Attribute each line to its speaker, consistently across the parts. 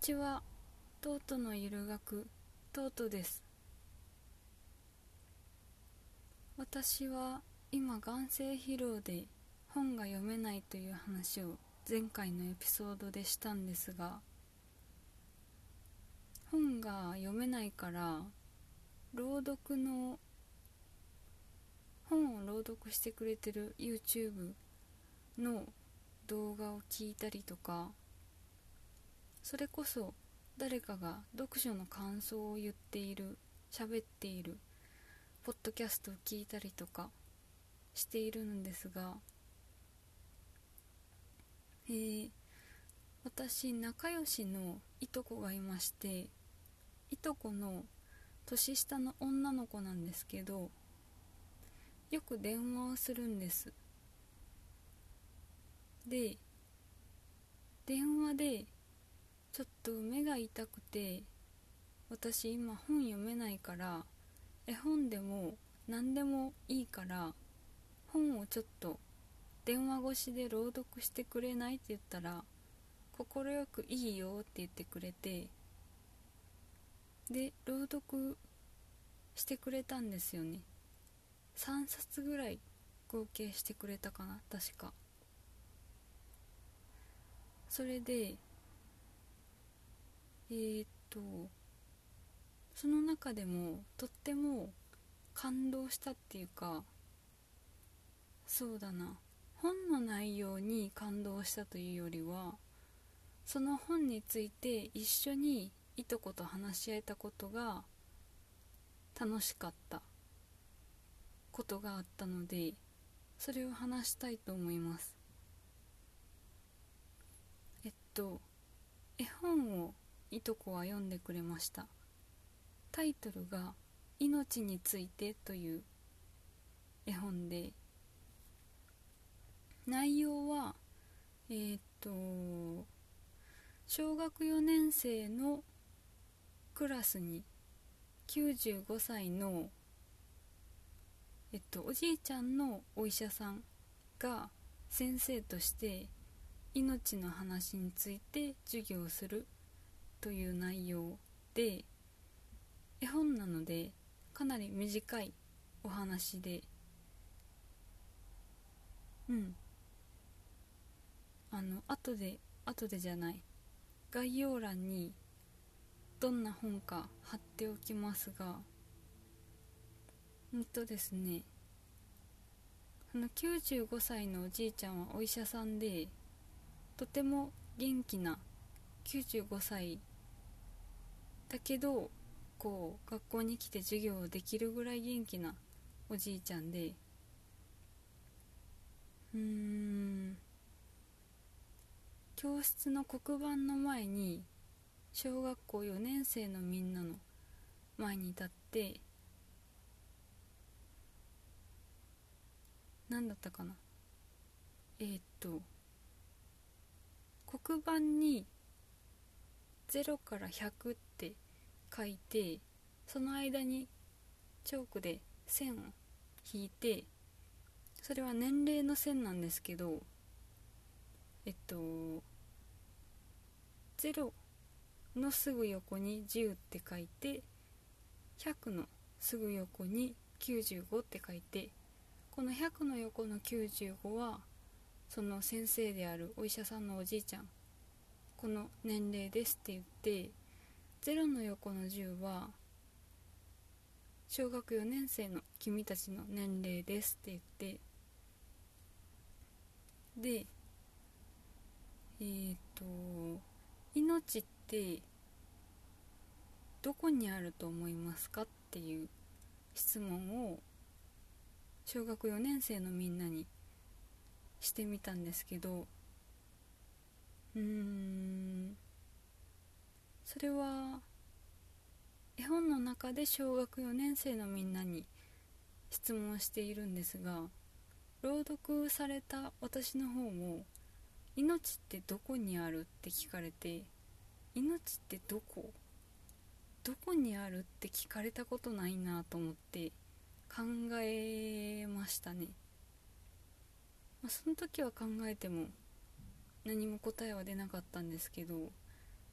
Speaker 1: ちは。トートのゆる学トートです。私は今眼性疲労で本が読めないという話を前回のエピソードでしたんですが本が読めないから朗読の本を朗読してくれてる YouTube の動画を聞いたりとかそれこそ誰かが読書の感想を言っている喋っているポッドキャストを聞いたりとかしているんですがえー、私仲良しのいとこがいましていとこの年下の女の子なんですけどよく電話をするんです。で電話でちょっと目が痛くて私今本読めないから絵本でも何でもいいから本をちょっと電話越しで朗読してくれないって言ったら快くいいよって言ってくれてで朗読してくれたんですよね。3冊ぐらい合計してくれたかな確か。それでえー、っとその中でもとっても感動したっていうかそうだな。本の内容に感動したというよりはその本について一緒にいとこと話し合えたことが楽しかったことがあったのでそれを話したいと思います。えっと絵本をいとこは読んでくれました。タイトルが「命について」という絵本で内容はえー、っと小学4年生のクラスに95歳のえっとおじいちゃんのお医者さんが先生として命の話について授業するという内容で絵本なのでかなり短いお話でうん。あの後で後でじゃない。概要欄にどんな本か貼っておきますがうんとですねあの95歳のおじいちゃんはお医者さんでとても元気な95歳だけどこう学校に来て授業をできるぐらい元気なおじいちゃんでうん教室の黒板の前に小学校4年生のみんなの前に立って何だったかな。えー、っと黒板に0から100って書いてその間にチョークで線を引いてそれは年齢の線なんですけどえっと0のすぐ横に10って書いて100のすぐ横に95って書いてこの100の横の95はその先生であるお医者さんのおじいちゃんこの年齢ですって言って0の横の10は小学4年生の君たちの年齢ですって言ってでえー、と命ってどこにあると思いますかっていう質問を小学4年生のみんなにしてみたんですけどうんそれは絵本の中で小学4年生のみんなに質問しているんですが朗読された私の方も「命ってどこにある?」って聞かれて「命ってどこ？どこにある?」って聞かれたことないなと思って考えましたね、まあ、その時は考えても何も答えは出なかったんですけど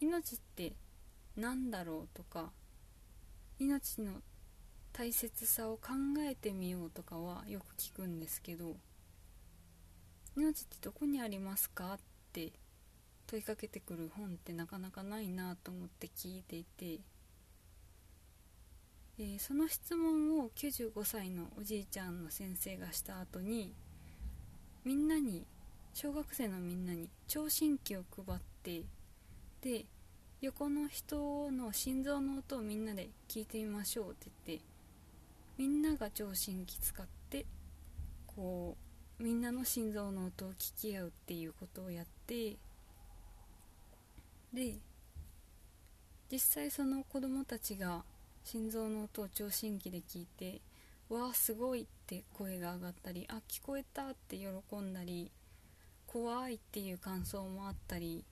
Speaker 1: 命って何だろう？とか命の大切さを考えてみようとかはよく聞くんですけど命ってどこにありますか？って問いかけてくる本ってなかなかないなと思って聞いていて、えー、その質問を95歳のおじいちゃんの先生がした後にみんなに小学生のみんなに聴診器を配ってで横の人の心臓の音をみんなで聞いてみましょうって言ってみんなが聴診器使ってこうみんなの心臓の音を聞き合うっていうことをやってで実際その子供たちが心臓の音を聴診器で聞いて「わあすごい!」って声が上がったり「あ聞こえた!」って喜んだり「怖い!」っていう感想もあったり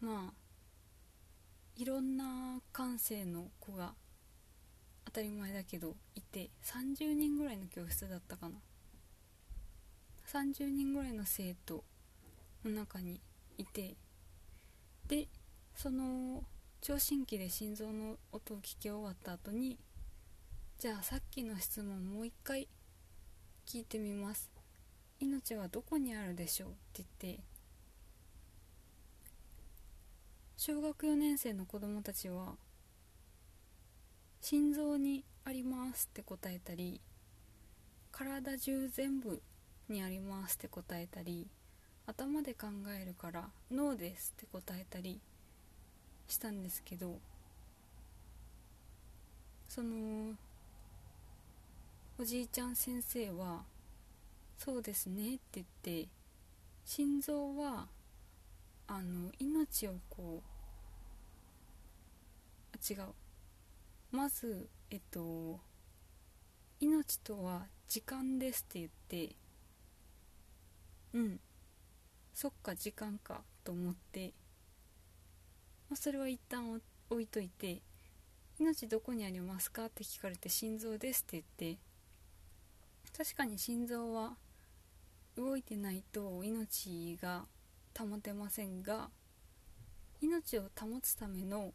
Speaker 1: まあいろんな感性の子が当たり前だけどいて30人ぐらいの教室だったかな30人ぐらいの生徒の中にいてでその聴診器で心臓の音を聞き終わった後にじゃあさっきの質問もう一回聞いてみます命はどこにあるでしょう？って言って小学4年生の子供たちは心臓にありますって答えたり体中全部にありますって答えたり頭で考えるから脳ですって答えたりしたんですけどそのおじいちゃん先生はそうですねって言って心臓はあの命をこう違う。まずえっと命とは時間ですって言ってうん。そっか時間かと思って、まあ、それは一旦置いといて命どこにありますかって聞かれて心臓ですって言って確かに心臓は動いてないと命が保てませんが命を保つための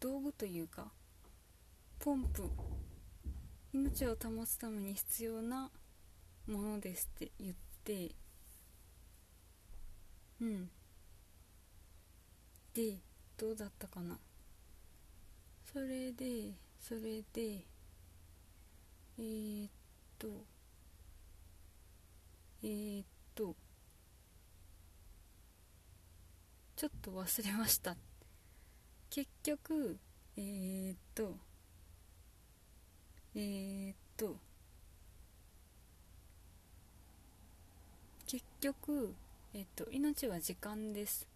Speaker 1: 道具というかポンプ命を保つために必要なものですって言ってうん。でどうだったかな？それでそれでえー、っとえー、っとちょっと忘れました。結局えー、っとえー、っと結局えっと命は時間です。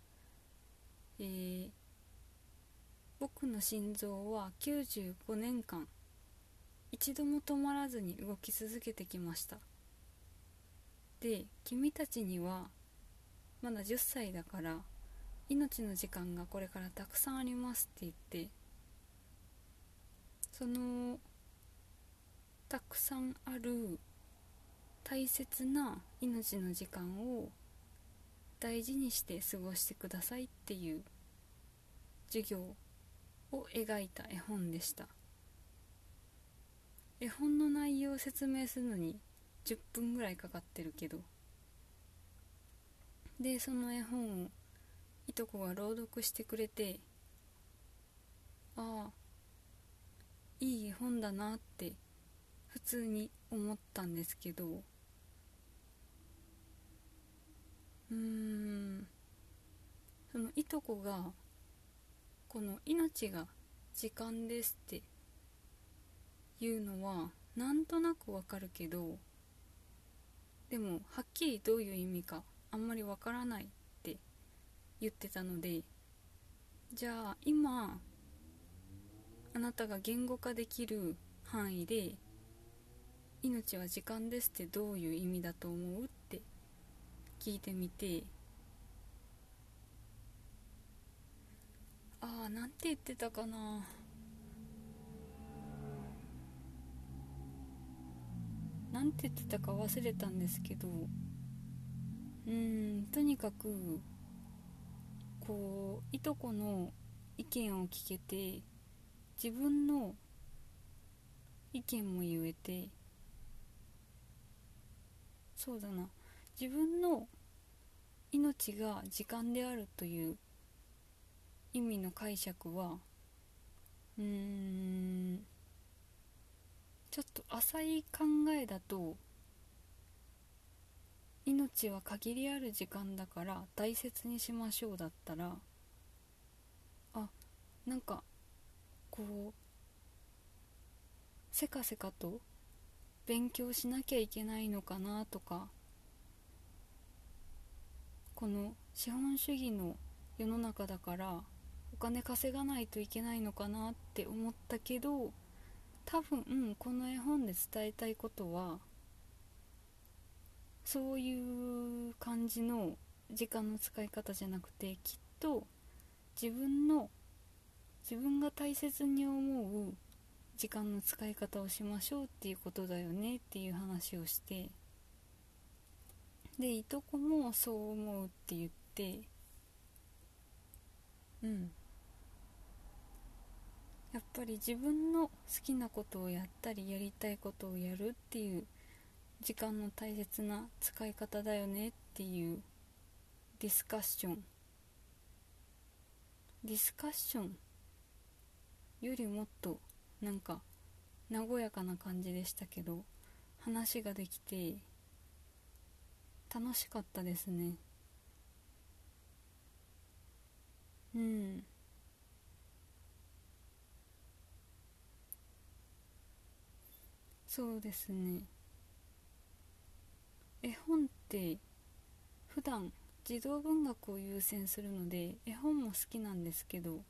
Speaker 1: えー、僕の心臓は95年間一度も止まらずに動き続けてきました。で君たちにはまだ10歳だから命の時間がこれからたくさんありますって言ってそのたくさんある大切な命の時間を大事にして過ごしてくださいっていう授業を描いた絵本でした。絵本の内容を説明するのに10分ぐらいかかってるけど。でその絵本をいとこが朗読してくれてああいい絵本だなって普通に思ったんですけど。うーん。そのいとこがこの「命が時間です」っていうのはなんとなくわかるけどでもはっきりどういう意味かあんまりわからないって言ってたのでじゃあ今あなたが言語化できる範囲で命は時間ですってどういう意味だと思うって聞いてみてああなんて言ってたかななんて言ってたか忘れたんですけどうんとにかくこういとこの意見を聞けて自分の意見も言えてそうだな自分の命が時間であるという意味の解釈はうーんちょっと浅い考えだと命は限りある時間だから大切にしましょうだったらあなんかこうせかせかと勉強しなきゃいけないのかなとかこの資本主義の世の中だからお金稼がないといけないのかなって思ったけど多分この絵本で伝えたいことはそういう感じの時間の使い方じゃなくてきっと自分の自分が大切に思う時間の使い方をしましょうっていうことだよねっていう話をしてでいとこもそう思うって言ってうん。やっぱり自分の好きなことをやったりやりたいことをやるっていう時間の大切な使い方だよねっていうディスカッション。ディスカッションよりもっとなんか和やかな感じでしたけど話ができて楽しかったですね。うん。そうですね。絵本って普段児童文学を優先するので絵本も好きなんですけど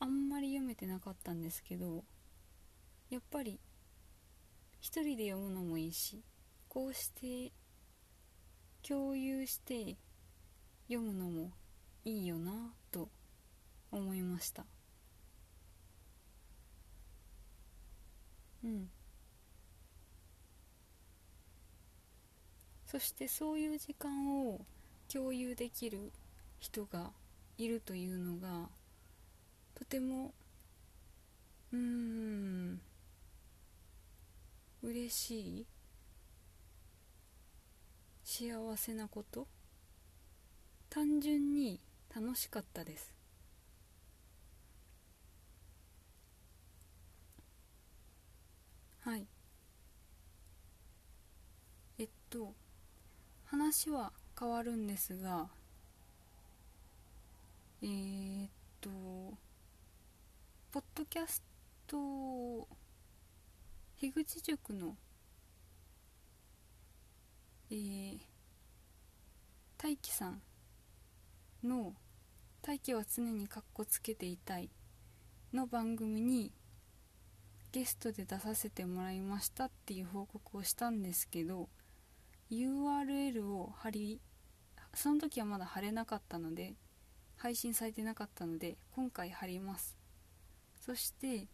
Speaker 1: あんまり読めてなかったんですけどやっぱり一人で読むのもいいしこうして共有して読むのもいいよなと思いました。うん。そしてそういう時間を共有できる人がいるというのがとてもうーん嬉しい幸せなこと。単純に楽しかったです。はい。えっと話は変わるんですがえー、っとポッドキャスト樋口塾のえー、大輝さんの「大輝は常にかっこつけていたい」の番組にゲストで出させてもらいましたっていう報告をしたんですけど URL を貼りその時はまだ貼れなかったので配信されてなかったので今回貼ります。そして、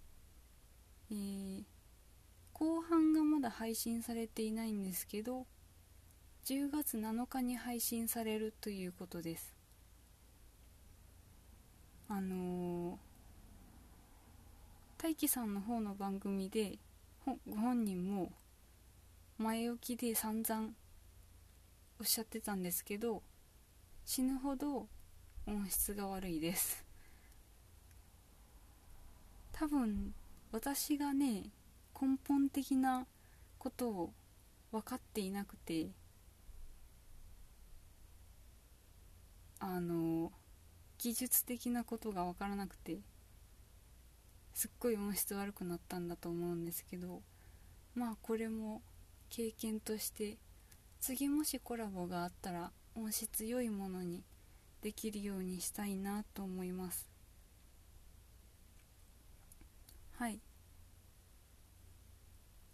Speaker 1: えー、後半がまだ配信されていないんですけど10月7日に配信されるということです。あのー、大輝さんの方の番組でご本人も前置きで散々おっしゃってたんですけど死ぬほど音質が悪いです。多分私がね根本的なことを分かっていなくてあの技術的なことが分からなくてすっごい音質悪くなったんだと思うんですけどまあこれも経験として次もしコラボがあったら音質良いものにできるようにしたいなと思います。はい。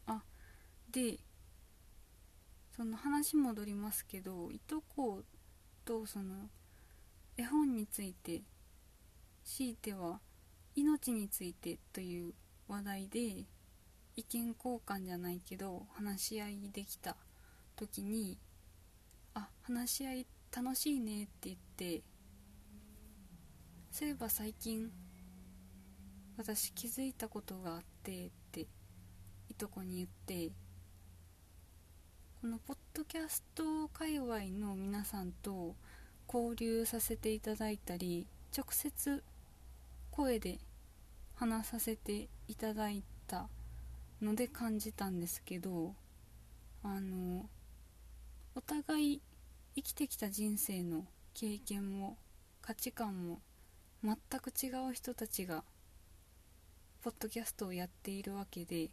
Speaker 1: あでその話戻りますけどいとことその絵本について強いては命についてという話題で意見交換じゃないけど話し合いできた。時にあ話し合い楽しいねって言ってそういえば最近私気づいたことがあってっていとこに言ってこのポッドキャスト界隈の皆さんと交流させていただいたり直接声で話させていただいたので感じたんですけどあのお互い生きてきた人生の経験も価値観も全く違う人たちがポッドキャストをやっているわけで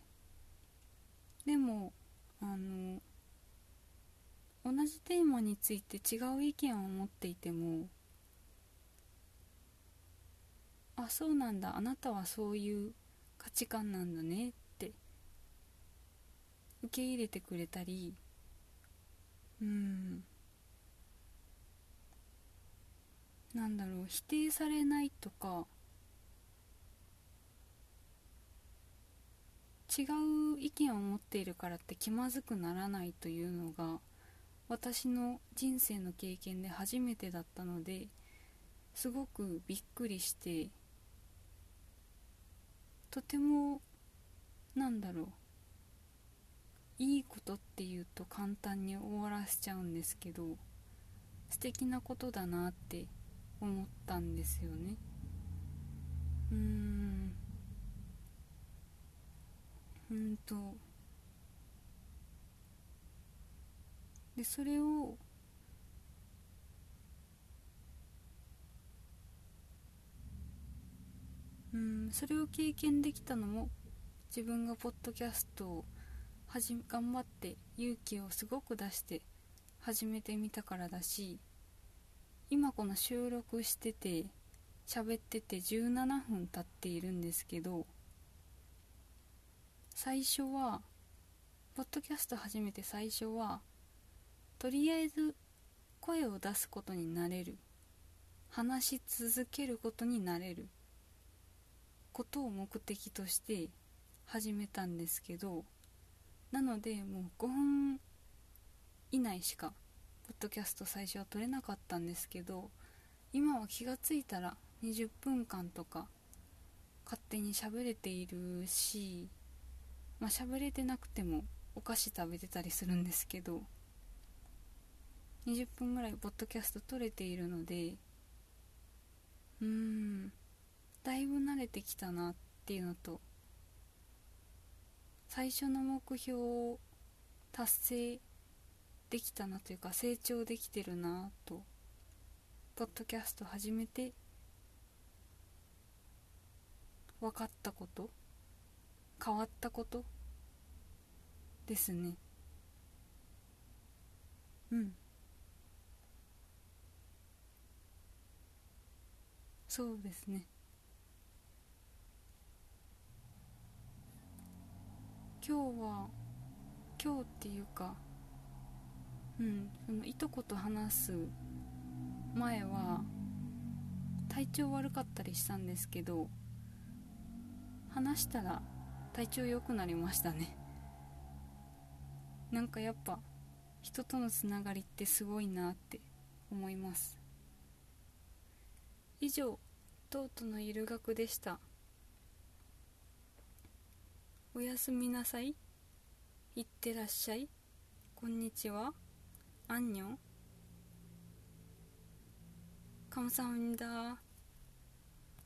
Speaker 1: でもあの同じテーマについて違う意見を持っていてもあそうなんだあなたはそういう価値観なんだねって受け入れてくれたりうん。なんだろう否定されないとか違う意見を持っているからって気まずくならないというのが私の人生の経験で初めてだったのですごくびっくりしてとてもなんだろういいことっていうと簡単に終わらせちゃうんですけど素敵なことだなって思ったんですよね。うーん。うんと。でそれをうんそれを経験できたのも自分がポッドキャストをはじ頑張って勇気をすごく出して始めてみたからだし今この収録してて喋ってて17分経っているんですけど最初はポッドキャスト始めて最初はとりあえず声を出すことになれる。話し続けることになれる。ことを目的として始めたんですけどなのでもう5分以内しかポッドキャスト最初は撮れなかったんですけど今は気がついたら20分間とか勝手に喋れているしまあ喋れてなくてもお菓子食べてたりするんですけど20分ぐらいポッドキャスト撮れているのでうーんだいぶ慣れてきたなっていうのと最初の目標を達成できたなというか成長できてるなとポッドキャスト始めて分かったこと変わったことですね。うん。そうですね。今日は今日っていうかうんそのいとこと話す前は体調悪かったりしたんですけど話したら体調良くなりましたね。なんかやっぱ人とのつながりってすごいなって思います。以上トートのゆる学でした。おやすみなさいいってらっしゃいこんにちはアンニョン감사합니다